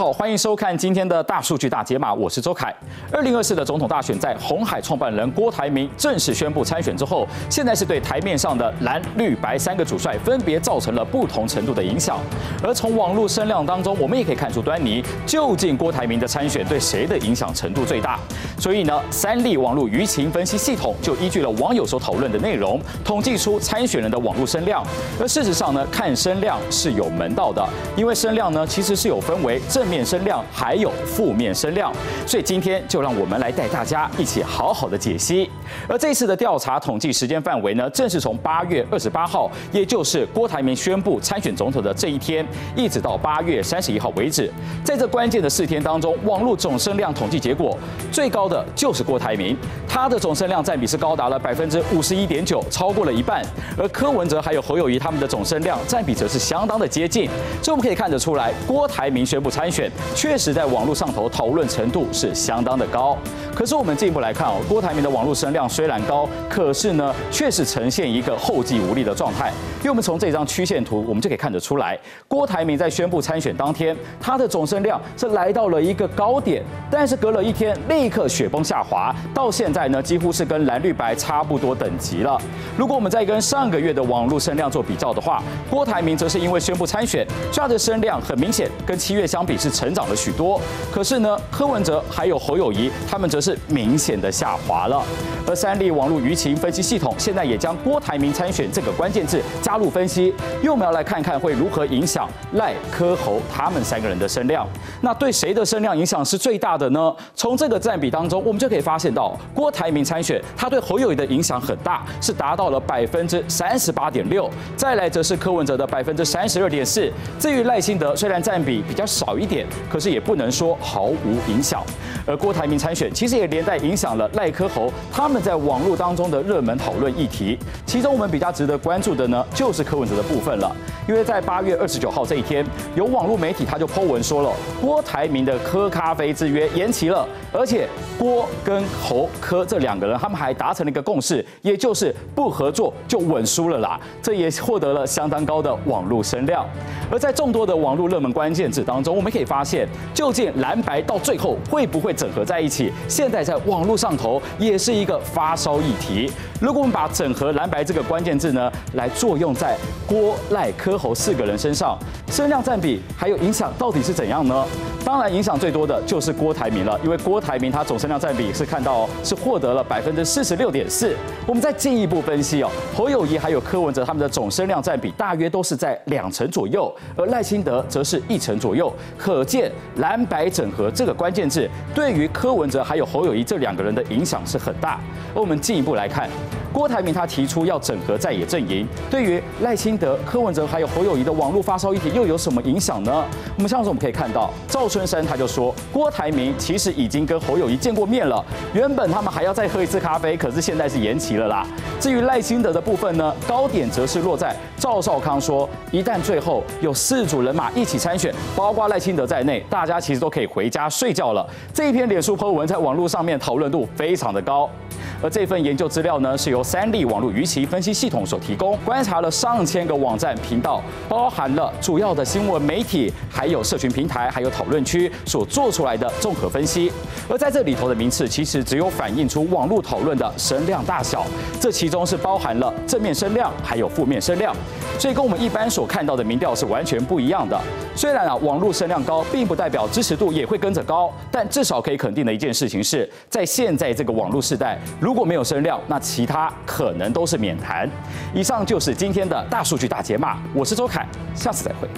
好，欢迎收看今天的大数据大解码，我是周凯。二零二四的总统大选，在红海创办人郭台铭正式宣布参选之后，现在是对台面上的蓝绿白三个主帅分别造成了不同程度的影响。而从网络声量当中，我们也可以看出端倪，究竟郭台铭的参选对谁的影响程度最大？所以呢，三立网络舆情分析系统就依据了网友所讨论的内容，统计出参选人的网络声量。而事实上呢，看声量是有门道的，因为声量呢其实是有分为正面声量还有负面声量。所以今天就让我们来带大家一起好好的解析。而这次的调查统计时间范围呢，正是从八月二十八号，也就是郭台铭宣布参选总统的这一天，一直到八月三十一号为止。在这关键的四天当中，网络总声量统计结果最高的就是郭台铭，他的总声量占比是高达了百分之五十一点九，超过了一半。而柯文哲还有侯友谊他们的总声量占比则是相当的接近。所以我们可以看得出来，郭台铭宣布参选，确实在网络上头讨论程度是相当的高。可是我们进一步来看哦，郭台铭的网络声量虽然高，可是呢，确实呈现一个后继无力的状态。因为我们从这张曲线图，我们就可以看得出来，郭台铭在宣布参选当天，他的总声量是来到了一个高点，但是隔了一天，立刻雪崩下滑，到现在呢，几乎是跟蓝绿白差不多等级了。如果我们再跟上个月的网络声量做比较的话，郭台铭则是因为宣布参选，他的声量很明显跟七月相比是成长了许多。可是呢，柯文哲还有侯友谊，他们则是明显的下滑了。而三立网络舆情分析系统现在也将郭台铭参选这个关键字加入分析，因为我们要来看看会如何影响赖、柯、侯他们三个人的声量。那对谁的声量影响是最大的呢？从这个占比当中，我们就可以发现到，郭台铭参选，他对侯友谊的影响很大，是达到了百分之三十八点六。再来则是柯文哲的百分之三十二点四。至于赖清德，虽然占比比较少一点，可是也不能说毫无影响。而郭台铭参选，其实也连带影响了赖科侯他们在网络当中的热门讨论议题。其中我们比较值得关注的呢，就是柯文哲的部分了。因为在八月二十九号这一天，有网络媒体他就 Po 文说了，郭台铭的科咖啡之约延期了，而且郭跟侯科这两个人他们还达成了一个共识，也就是不合作就稳输了啦。这也获得了相当高的网络声量。而在众多的网络热门关键字当中，我们可以发现，究竟蓝白到最后会不会整合在一起？现在在网络上头也是一个发烧议题。如果我们把整合蓝白这个关键字呢，来作用在郭赖柯侯四个人身上，声量占比还有影响到底是怎样呢？当然，影响最多的就是郭台铭了，因为郭台铭他总声量占比是看到是获得了百分之四十六点四。我们再进一步分析哦，侯友谊还有柯文哲他们的总声量占比大约都是在两成左右，而赖清德则是一成左右。可见蓝白整合这个关键字对于柯文哲还有侯友谊这两个人的影响是很大。而我们进一步来看。郭台铭他提出要整合在野阵营，对于赖清德、柯文哲还有侯友谊的网络发烧议题又有什么影响呢？我们像是我们可以看到，赵春山他就说，郭台铭其实已经跟侯友谊见过面了，原本他们还要再喝一次咖啡，可是现在是延期了啦。至于赖清德的部分呢，高点则是落在赵少康说，一旦最后有四组人马一起参选，包括赖清德在内，大家其实都可以回家睡觉了。这一篇脸书 po 文在网络上面讨论度非常的高。而这份研究资料呢，是由三立网络舆情分析系统所提供，观察了上千个网站频道，包含了主要的新闻媒体，还有社群平台，还有讨论区所做出来的综合分析。而在这里头的名次，其实只有反映出网络讨论的声量大小，这其中是包含了正面声量，还有负面声量，所以跟我们一般所看到的民调是完全不一样的。虽然啊，网络声量高，并不代表支持度也会跟着高，但至少可以肯定的一件事情是，在现在这个网络时代，如果没有声量，那其他可能都是免谈。以上就是今天的大数据大解码，我是周凯，下次再会。